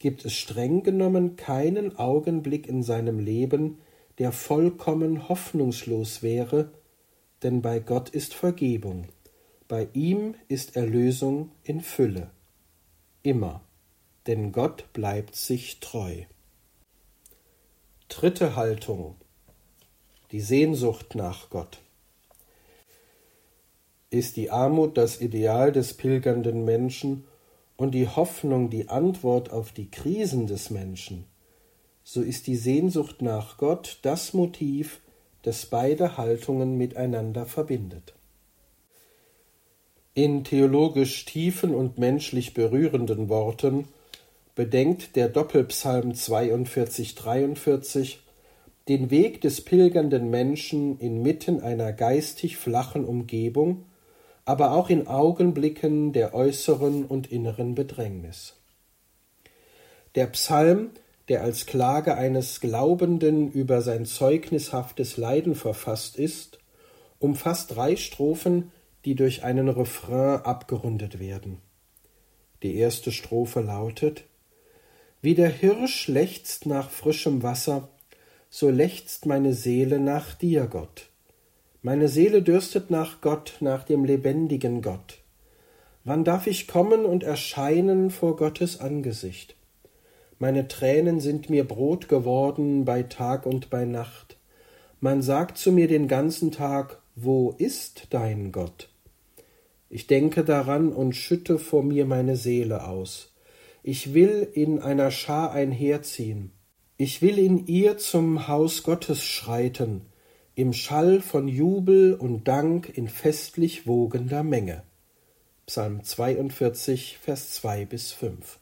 gibt es streng genommen keinen Augenblick in seinem Leben, der vollkommen hoffnungslos wäre, denn bei Gott ist Vergebung, bei ihm ist Erlösung in Fülle. Immer, denn Gott bleibt sich treu. Dritte Haltung. Die Sehnsucht nach Gott. Ist die Armut das Ideal des pilgernden Menschen und die Hoffnung die Antwort auf die Krisen des Menschen, so ist die Sehnsucht nach Gott das Motiv, das beide Haltungen miteinander verbindet. In theologisch tiefen und menschlich berührenden Worten bedenkt der Doppelpsalm 42, 43 den Weg des pilgernden Menschen inmitten einer geistig flachen Umgebung, aber auch in Augenblicken der äußeren und inneren Bedrängnis. Der Psalm, der als Klage eines Glaubenden über sein zeugnishaftes Leiden verfasst ist, umfasst drei Strophen, die durch einen Refrain abgerundet werden. Die erste Strophe lautet wie der Hirsch lechzt nach frischem Wasser, so lechzt meine Seele nach dir, Gott. Meine Seele dürstet nach Gott, nach dem lebendigen Gott. Wann darf ich kommen und erscheinen vor Gottes Angesicht? Meine Tränen sind mir Brot geworden bei Tag und bei Nacht. Man sagt zu mir den ganzen Tag, wo ist dein Gott? Ich denke daran und schütte vor mir meine Seele aus. Ich will in einer Schar einherziehen. Ich will in ihr zum Haus Gottes schreiten, im Schall von Jubel und Dank in festlich wogender Menge. Psalm 42, Vers 2 bis 5.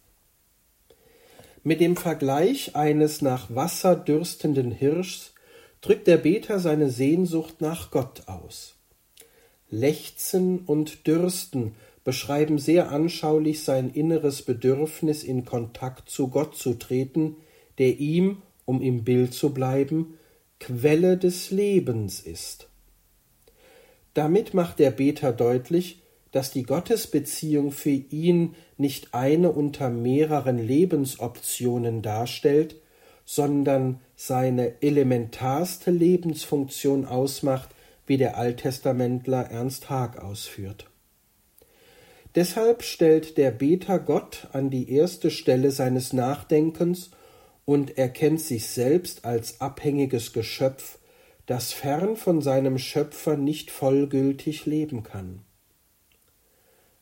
Mit dem Vergleich eines nach Wasser dürstenden Hirschs drückt der Beter seine Sehnsucht nach Gott aus. Lechzen und Dürsten beschreiben sehr anschaulich sein inneres Bedürfnis, in Kontakt zu Gott zu treten, der ihm, um im Bild zu bleiben, Quelle des Lebens ist. Damit macht der Beter deutlich, dass die Gottesbeziehung für ihn nicht eine unter mehreren Lebensoptionen darstellt, sondern seine elementarste Lebensfunktion ausmacht, wie der Alttestamentler Ernst Haag ausführt. Deshalb stellt der Beter Gott an die erste Stelle seines Nachdenkens und erkennt sich selbst als abhängiges Geschöpf, das fern von seinem Schöpfer nicht vollgültig leben kann.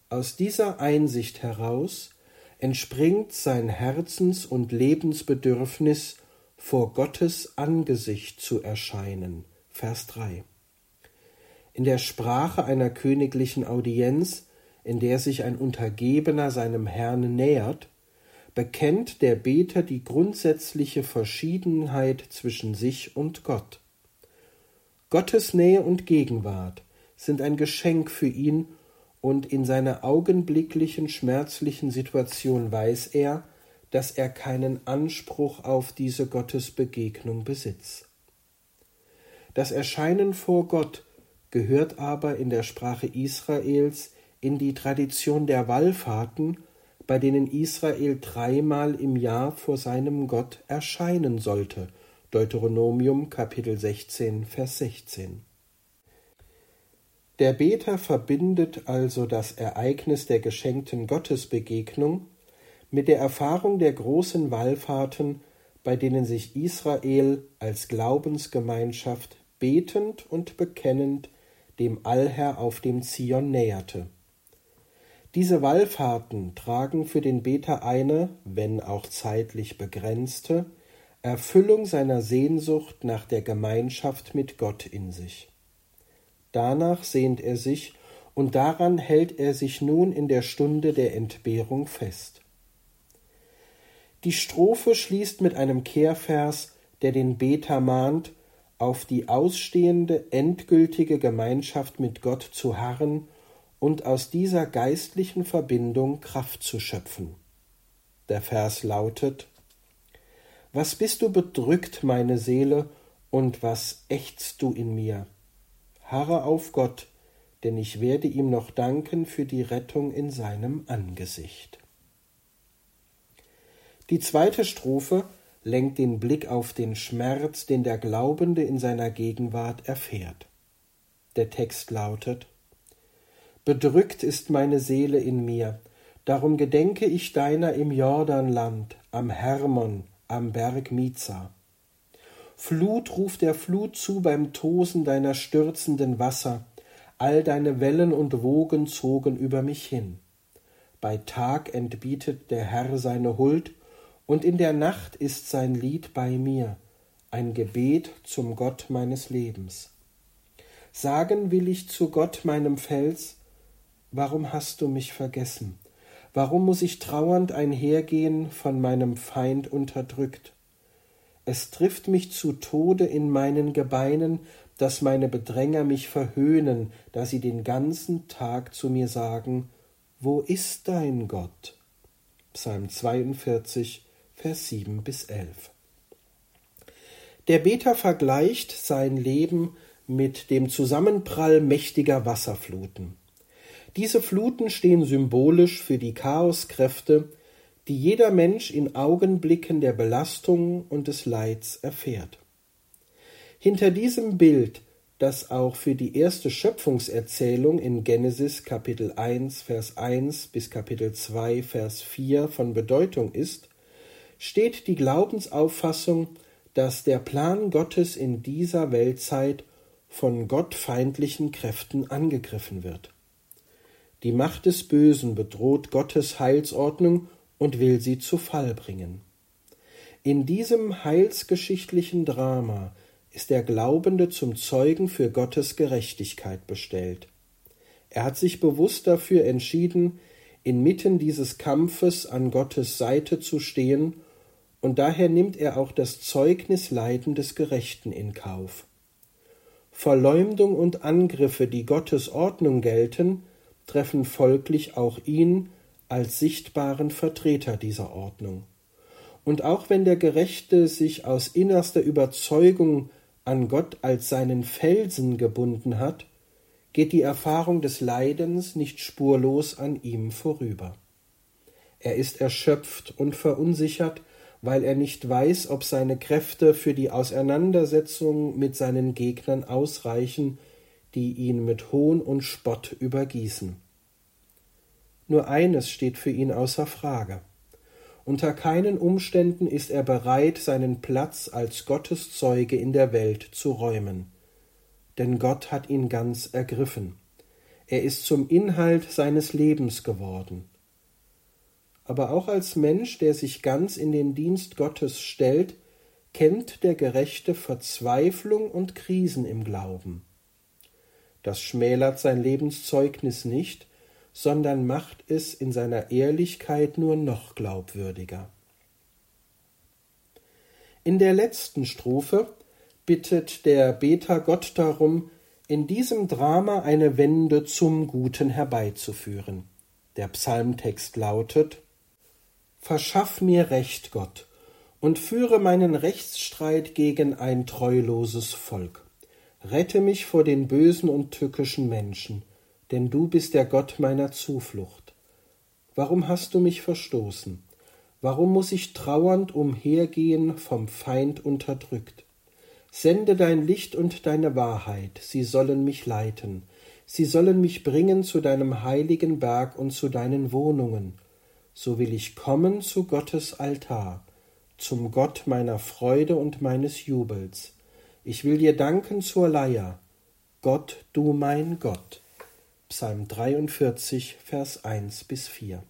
Aus dieser Einsicht heraus entspringt sein Herzens- und Lebensbedürfnis, vor Gottes Angesicht zu erscheinen. Vers 3. In der Sprache einer königlichen Audienz, in der sich ein Untergebener seinem Herrn nähert, bekennt der Beter die grundsätzliche Verschiedenheit zwischen sich und Gott. Gottes Nähe und Gegenwart sind ein Geschenk für ihn, und in seiner augenblicklichen schmerzlichen Situation weiß er, dass er keinen Anspruch auf diese Gottesbegegnung besitzt. Das Erscheinen vor Gott gehört aber in der Sprache Israels in die Tradition der Wallfahrten bei denen Israel dreimal im Jahr vor seinem Gott erscheinen sollte. Deuteronomium Kapitel 16, Vers 16. Der Beter verbindet also das Ereignis der geschenkten Gottesbegegnung mit der Erfahrung der großen Wallfahrten, bei denen sich Israel als Glaubensgemeinschaft betend und bekennend dem Allherr auf dem Zion näherte. Diese Wallfahrten tragen für den Beter eine, wenn auch zeitlich begrenzte, Erfüllung seiner Sehnsucht nach der Gemeinschaft mit Gott in sich. Danach sehnt er sich, und daran hält er sich nun in der Stunde der Entbehrung fest. Die Strophe schließt mit einem Kehrvers, der den Beter mahnt, auf die ausstehende endgültige Gemeinschaft mit Gott zu harren und aus dieser geistlichen Verbindung Kraft zu schöpfen. Der Vers lautet Was bist du bedrückt, meine Seele, und was ächzt du in mir? Harre auf Gott, denn ich werde ihm noch danken für die Rettung in seinem Angesicht. Die zweite Strophe lenkt den Blick auf den Schmerz, den der Glaubende in seiner Gegenwart erfährt. Der Text lautet Bedrückt ist meine Seele in mir, darum gedenke ich deiner im Jordanland, am Hermon, am Berg Miza. Flut ruft der Flut zu beim Tosen deiner stürzenden Wasser, all deine Wellen und Wogen zogen über mich hin. Bei Tag entbietet der Herr seine Huld, und in der Nacht ist sein Lied bei mir, ein Gebet zum Gott meines Lebens. Sagen will ich zu Gott meinem Fels, Warum hast du mich vergessen? Warum muss ich trauernd einhergehen, von meinem Feind unterdrückt? Es trifft mich zu Tode in meinen Gebeinen, dass meine Bedränger mich verhöhnen, da sie den ganzen Tag zu mir sagen, Wo ist dein Gott? Psalm 42, Vers 7 bis 11. Der Beter vergleicht sein Leben mit dem Zusammenprall mächtiger Wasserfluten. Diese Fluten stehen symbolisch für die Chaoskräfte, die jeder Mensch in Augenblicken der Belastung und des Leids erfährt. Hinter diesem Bild, das auch für die erste Schöpfungserzählung in Genesis Kapitel 1 Vers 1 bis Kapitel 2 Vers 4 von Bedeutung ist, steht die Glaubensauffassung, dass der Plan Gottes in dieser Weltzeit von gottfeindlichen Kräften angegriffen wird. Die Macht des Bösen bedroht Gottes Heilsordnung und will sie zu Fall bringen. In diesem heilsgeschichtlichen Drama ist der Glaubende zum Zeugen für Gottes Gerechtigkeit bestellt. Er hat sich bewusst dafür entschieden, inmitten dieses Kampfes an Gottes Seite zu stehen und daher nimmt er auch das Zeugnis Leiden des Gerechten in Kauf. Verleumdung und Angriffe, die Gottes Ordnung gelten, treffen folglich auch ihn als sichtbaren Vertreter dieser Ordnung. Und auch wenn der Gerechte sich aus innerster Überzeugung an Gott als seinen Felsen gebunden hat, geht die Erfahrung des Leidens nicht spurlos an ihm vorüber. Er ist erschöpft und verunsichert, weil er nicht weiß, ob seine Kräfte für die Auseinandersetzung mit seinen Gegnern ausreichen, die ihn mit Hohn und Spott übergießen. Nur eines steht für ihn außer Frage. Unter keinen Umständen ist er bereit, seinen Platz als Gottes Zeuge in der Welt zu räumen. Denn Gott hat ihn ganz ergriffen. Er ist zum Inhalt seines Lebens geworden aber auch als Mensch, der sich ganz in den Dienst Gottes stellt, kennt der Gerechte Verzweiflung und Krisen im Glauben. Das schmälert sein Lebenszeugnis nicht, sondern macht es in seiner Ehrlichkeit nur noch glaubwürdiger. In der letzten Strophe bittet der Beter Gott darum, in diesem Drama eine Wende zum Guten herbeizuführen. Der Psalmtext lautet Verschaff mir Recht, Gott, und führe meinen Rechtsstreit gegen ein treuloses Volk. Rette mich vor den bösen und tückischen Menschen, denn du bist der Gott meiner Zuflucht. Warum hast du mich verstoßen? Warum muss ich trauernd umhergehen, vom Feind unterdrückt? Sende dein Licht und deine Wahrheit, sie sollen mich leiten, sie sollen mich bringen zu deinem heiligen Berg und zu deinen Wohnungen, so will ich kommen zu Gottes Altar, zum Gott meiner Freude und meines Jubels. Ich will dir danken zur Leier, Gott, du mein Gott. Psalm 43, Vers 1 bis 4.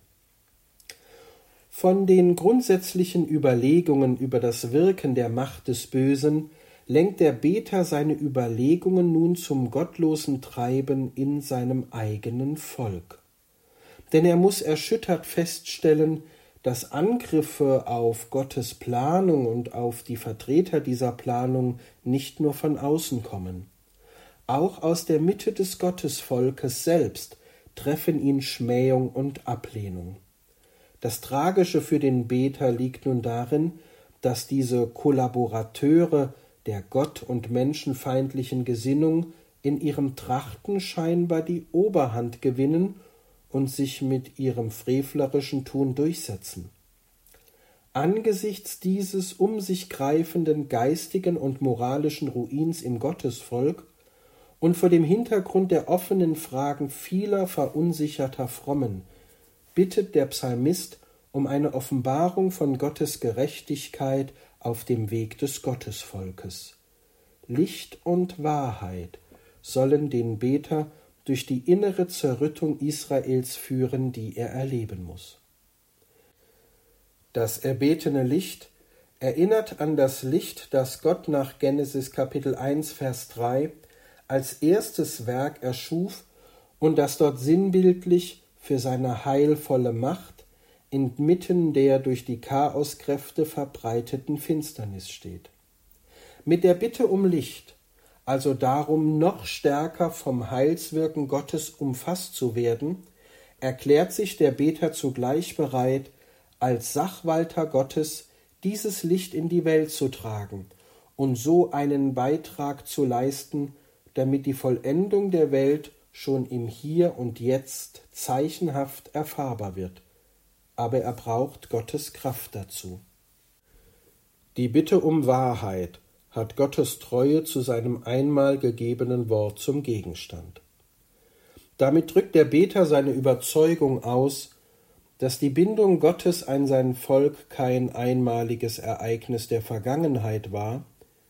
Von den grundsätzlichen Überlegungen über das Wirken der Macht des Bösen lenkt der Beter seine Überlegungen nun zum gottlosen Treiben in seinem eigenen Volk denn er muss erschüttert feststellen, dass Angriffe auf Gottes Planung und auf die Vertreter dieser Planung nicht nur von außen kommen. Auch aus der Mitte des Gottesvolkes selbst treffen ihn Schmähung und Ablehnung. Das Tragische für den Beter liegt nun darin, dass diese Kollaborateure der gott- und menschenfeindlichen Gesinnung in ihrem Trachten scheinbar die Oberhand gewinnen und sich mit ihrem frevlerischen Tun durchsetzen. Angesichts dieses um sich greifenden geistigen und moralischen Ruins im Gottesvolk und vor dem Hintergrund der offenen Fragen vieler verunsicherter Frommen bittet der Psalmist um eine Offenbarung von Gottes Gerechtigkeit auf dem Weg des Gottesvolkes. Licht und Wahrheit sollen den Beter durch die innere Zerrüttung Israels führen, die er erleben muss. Das erbetene Licht erinnert an das Licht, das Gott nach Genesis Kapitel 1 Vers 3 als erstes Werk erschuf und das dort sinnbildlich für seine heilvolle Macht inmitten der durch die Chaoskräfte verbreiteten Finsternis steht. Mit der Bitte um Licht also darum, noch stärker vom Heilswirken Gottes umfasst zu werden, erklärt sich der Beter zugleich bereit, als Sachwalter Gottes dieses Licht in die Welt zu tragen und so einen Beitrag zu leisten, damit die Vollendung der Welt schon im Hier und Jetzt zeichenhaft erfahrbar wird. Aber er braucht Gottes Kraft dazu. Die Bitte um Wahrheit hat Gottes Treue zu seinem einmal gegebenen Wort zum Gegenstand. Damit drückt der Beter seine Überzeugung aus, dass die Bindung Gottes an sein Volk kein einmaliges Ereignis der Vergangenheit war,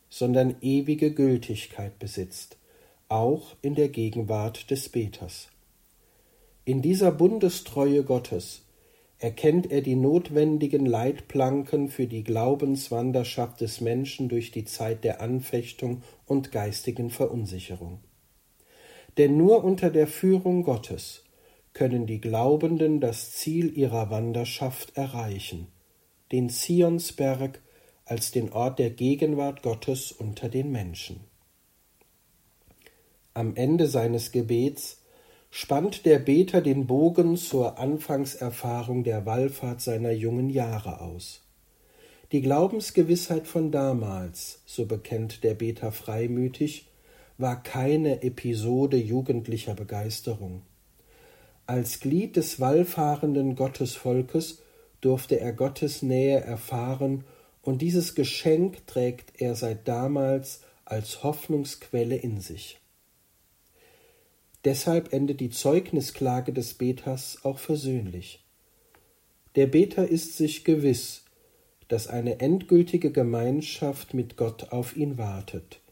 sondern ewige Gültigkeit besitzt, auch in der Gegenwart des Beters. In dieser Bundestreue Gottes erkennt er die notwendigen Leitplanken für die Glaubenswanderschaft des Menschen durch die Zeit der Anfechtung und geistigen Verunsicherung. Denn nur unter der Führung Gottes können die Glaubenden das Ziel ihrer Wanderschaft erreichen, den Zionsberg als den Ort der Gegenwart Gottes unter den Menschen. Am Ende seines Gebets spannt der Beter den Bogen zur Anfangserfahrung der Wallfahrt seiner jungen Jahre aus. Die Glaubensgewissheit von damals, so bekennt der Beter freimütig, war keine Episode jugendlicher Begeisterung. Als Glied des wallfahrenden Gottesvolkes durfte er Gottes Nähe erfahren, und dieses Geschenk trägt er seit damals als Hoffnungsquelle in sich. Deshalb endet die Zeugnisklage des Beters auch versöhnlich. Der Beter ist sich gewiss, dass eine endgültige Gemeinschaft mit Gott auf ihn wartet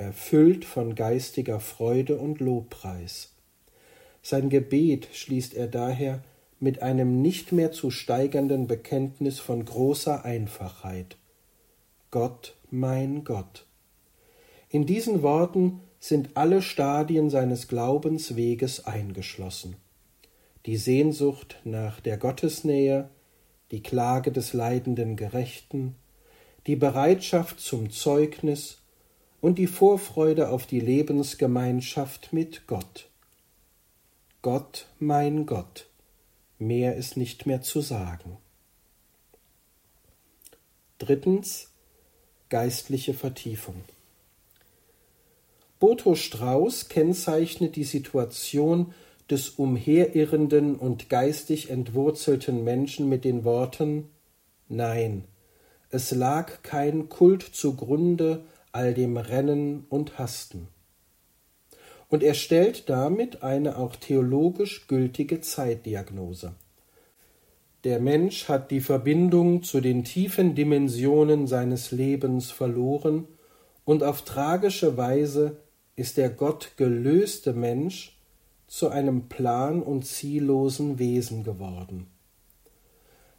erfüllt von geistiger Freude und Lobpreis. Sein Gebet schließt er daher mit einem nicht mehr zu steigernden Bekenntnis von großer Einfachheit. Gott, mein Gott. In diesen Worten sind alle Stadien seines Glaubensweges eingeschlossen. Die Sehnsucht nach der Gottesnähe, die Klage des leidenden Gerechten, die Bereitschaft zum Zeugnis und die Vorfreude auf die Lebensgemeinschaft mit Gott. Gott, mein Gott, mehr ist nicht mehr zu sagen. Drittens geistliche Vertiefung. Boto Strauß kennzeichnet die Situation des umherirrenden und geistig entwurzelten Menschen mit den Worten Nein, es lag kein Kult zugrunde all dem Rennen und Hasten. Und er stellt damit eine auch theologisch gültige Zeitdiagnose. Der Mensch hat die Verbindung zu den tiefen Dimensionen seines Lebens verloren und auf tragische Weise ist der Gott gelöste Mensch zu einem plan- und ziellosen Wesen geworden.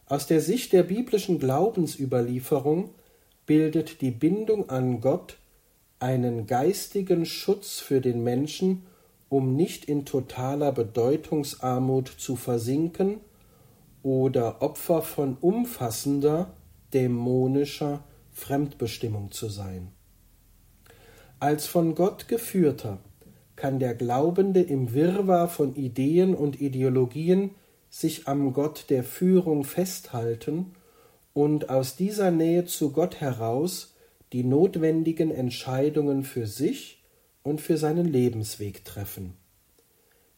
Aus der Sicht der biblischen Glaubensüberlieferung bildet die Bindung an Gott einen geistigen Schutz für den Menschen, um nicht in totaler Bedeutungsarmut zu versinken oder Opfer von umfassender, dämonischer Fremdbestimmung zu sein. Als von Gott geführter kann der Glaubende im Wirrwarr von Ideen und Ideologien sich am Gott der Führung festhalten und aus dieser Nähe zu Gott heraus die notwendigen Entscheidungen für sich und für seinen Lebensweg treffen.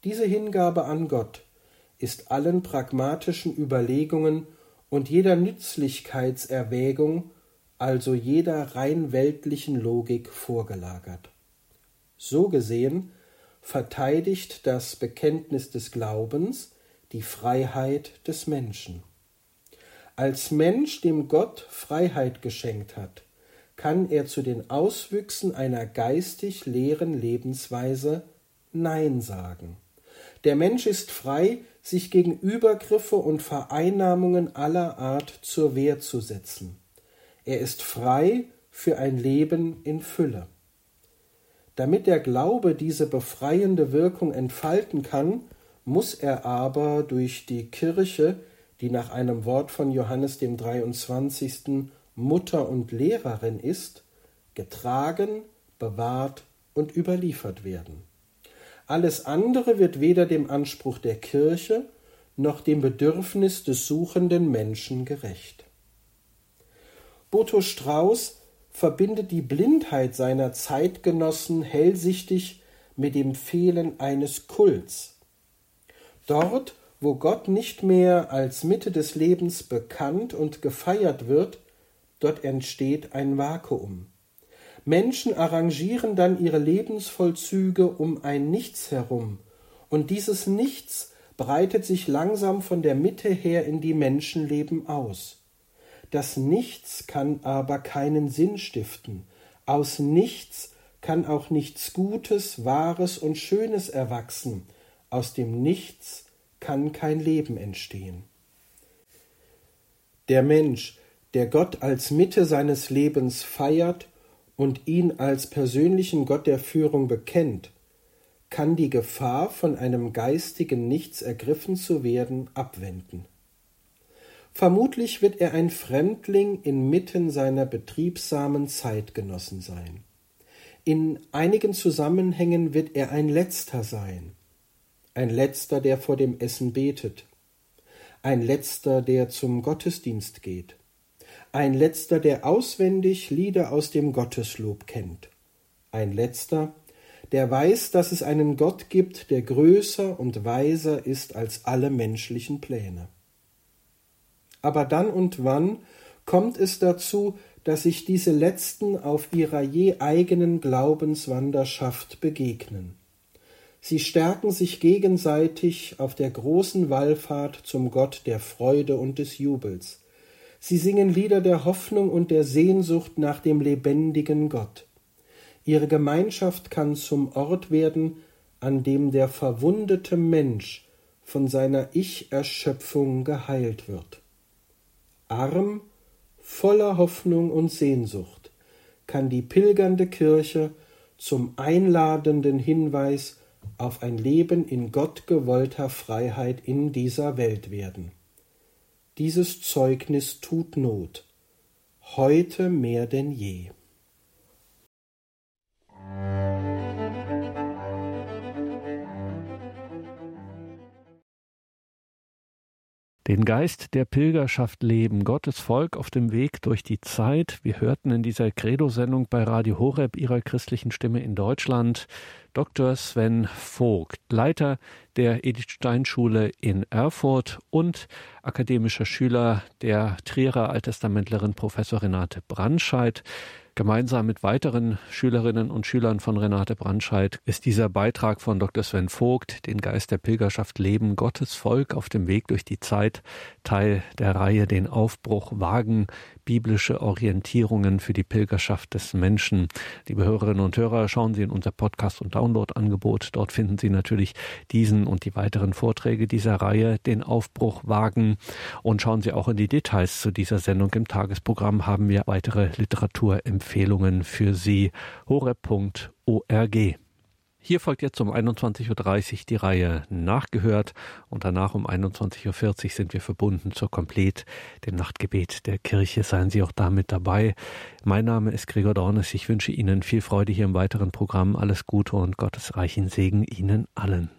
Diese Hingabe an Gott ist allen pragmatischen Überlegungen und jeder Nützlichkeitserwägung, also jeder rein weltlichen Logik vorgelagert. So gesehen verteidigt das Bekenntnis des Glaubens die Freiheit des Menschen. Als Mensch, dem Gott Freiheit geschenkt hat, kann er zu den Auswüchsen einer geistig leeren Lebensweise Nein sagen. Der Mensch ist frei, sich gegen Übergriffe und Vereinnahmungen aller Art zur Wehr zu setzen. Er ist frei für ein Leben in Fülle. Damit der Glaube diese befreiende Wirkung entfalten kann, muss er aber durch die Kirche die nach einem Wort von Johannes dem 23. Mutter und Lehrerin ist, getragen, bewahrt und überliefert werden. Alles andere wird weder dem Anspruch der Kirche noch dem Bedürfnis des suchenden Menschen gerecht. Boto Strauß verbindet die Blindheit seiner Zeitgenossen hellsichtig mit dem Fehlen eines Kults. Dort, wo Gott nicht mehr als Mitte des Lebens bekannt und gefeiert wird, dort entsteht ein Vakuum. Menschen arrangieren dann ihre Lebensvollzüge um ein Nichts herum, und dieses Nichts breitet sich langsam von der Mitte her in die Menschenleben aus. Das Nichts kann aber keinen Sinn stiften, aus Nichts kann auch nichts Gutes, Wahres und Schönes erwachsen, aus dem Nichts kann kein Leben entstehen. Der Mensch, der Gott als Mitte seines Lebens feiert und ihn als persönlichen Gott der Führung bekennt, kann die Gefahr, von einem geistigen Nichts ergriffen zu werden, abwenden. Vermutlich wird er ein Fremdling inmitten seiner betriebsamen Zeitgenossen sein. In einigen Zusammenhängen wird er ein Letzter sein, ein Letzter, der vor dem Essen betet, ein Letzter, der zum Gottesdienst geht, ein Letzter, der auswendig Lieder aus dem Gotteslob kennt, ein Letzter, der weiß, dass es einen Gott gibt, der größer und weiser ist als alle menschlichen Pläne. Aber dann und wann kommt es dazu, dass sich diese Letzten auf ihrer je eigenen Glaubenswanderschaft begegnen. Sie stärken sich gegenseitig auf der großen Wallfahrt zum Gott der Freude und des Jubels. Sie singen Lieder der Hoffnung und der Sehnsucht nach dem lebendigen Gott. Ihre Gemeinschaft kann zum Ort werden, an dem der verwundete Mensch von seiner Ich-Erschöpfung geheilt wird. Arm, voller Hoffnung und Sehnsucht kann die pilgernde Kirche zum einladenden Hinweis auf ein Leben in Gott gewollter Freiheit in dieser Welt werden. Dieses Zeugnis tut Not, heute mehr denn je. Den Geist der Pilgerschaft leben, Gottes Volk auf dem Weg durch die Zeit. Wir hörten in dieser Credo-Sendung bei Radio Horeb ihrer christlichen Stimme in Deutschland Dr. Sven Vogt, Leiter der Edith Stein Schule in Erfurt und akademischer Schüler der Trierer Alttestamentlerin Professor Renate Brandscheid. Gemeinsam mit weiteren Schülerinnen und Schülern von Renate Brandscheid ist dieser Beitrag von Dr. Sven Vogt, den Geist der Pilgerschaft Leben, Gottes Volk auf dem Weg durch die Zeit, Teil der Reihe Den Aufbruch wagen, biblische Orientierungen für die Pilgerschaft des Menschen. Liebe Hörerinnen und Hörer, schauen Sie in unser Podcast- und Download-Angebot. Dort finden Sie natürlich diesen und die weiteren Vorträge dieser Reihe, den Aufbruch wagen. Und schauen Sie auch in die Details zu dieser Sendung. Im Tagesprogramm haben wir weitere Literaturempfehlungen für Sie. horeb.org. Hier folgt jetzt um 21.30 Uhr die Reihe Nachgehört und danach um 21.40 Uhr sind wir verbunden zur Komplet, dem Nachtgebet der Kirche. Seien Sie auch damit dabei. Mein Name ist Gregor Dornes. Ich wünsche Ihnen viel Freude hier im weiteren Programm. Alles Gute und Gottes reichen Segen Ihnen allen.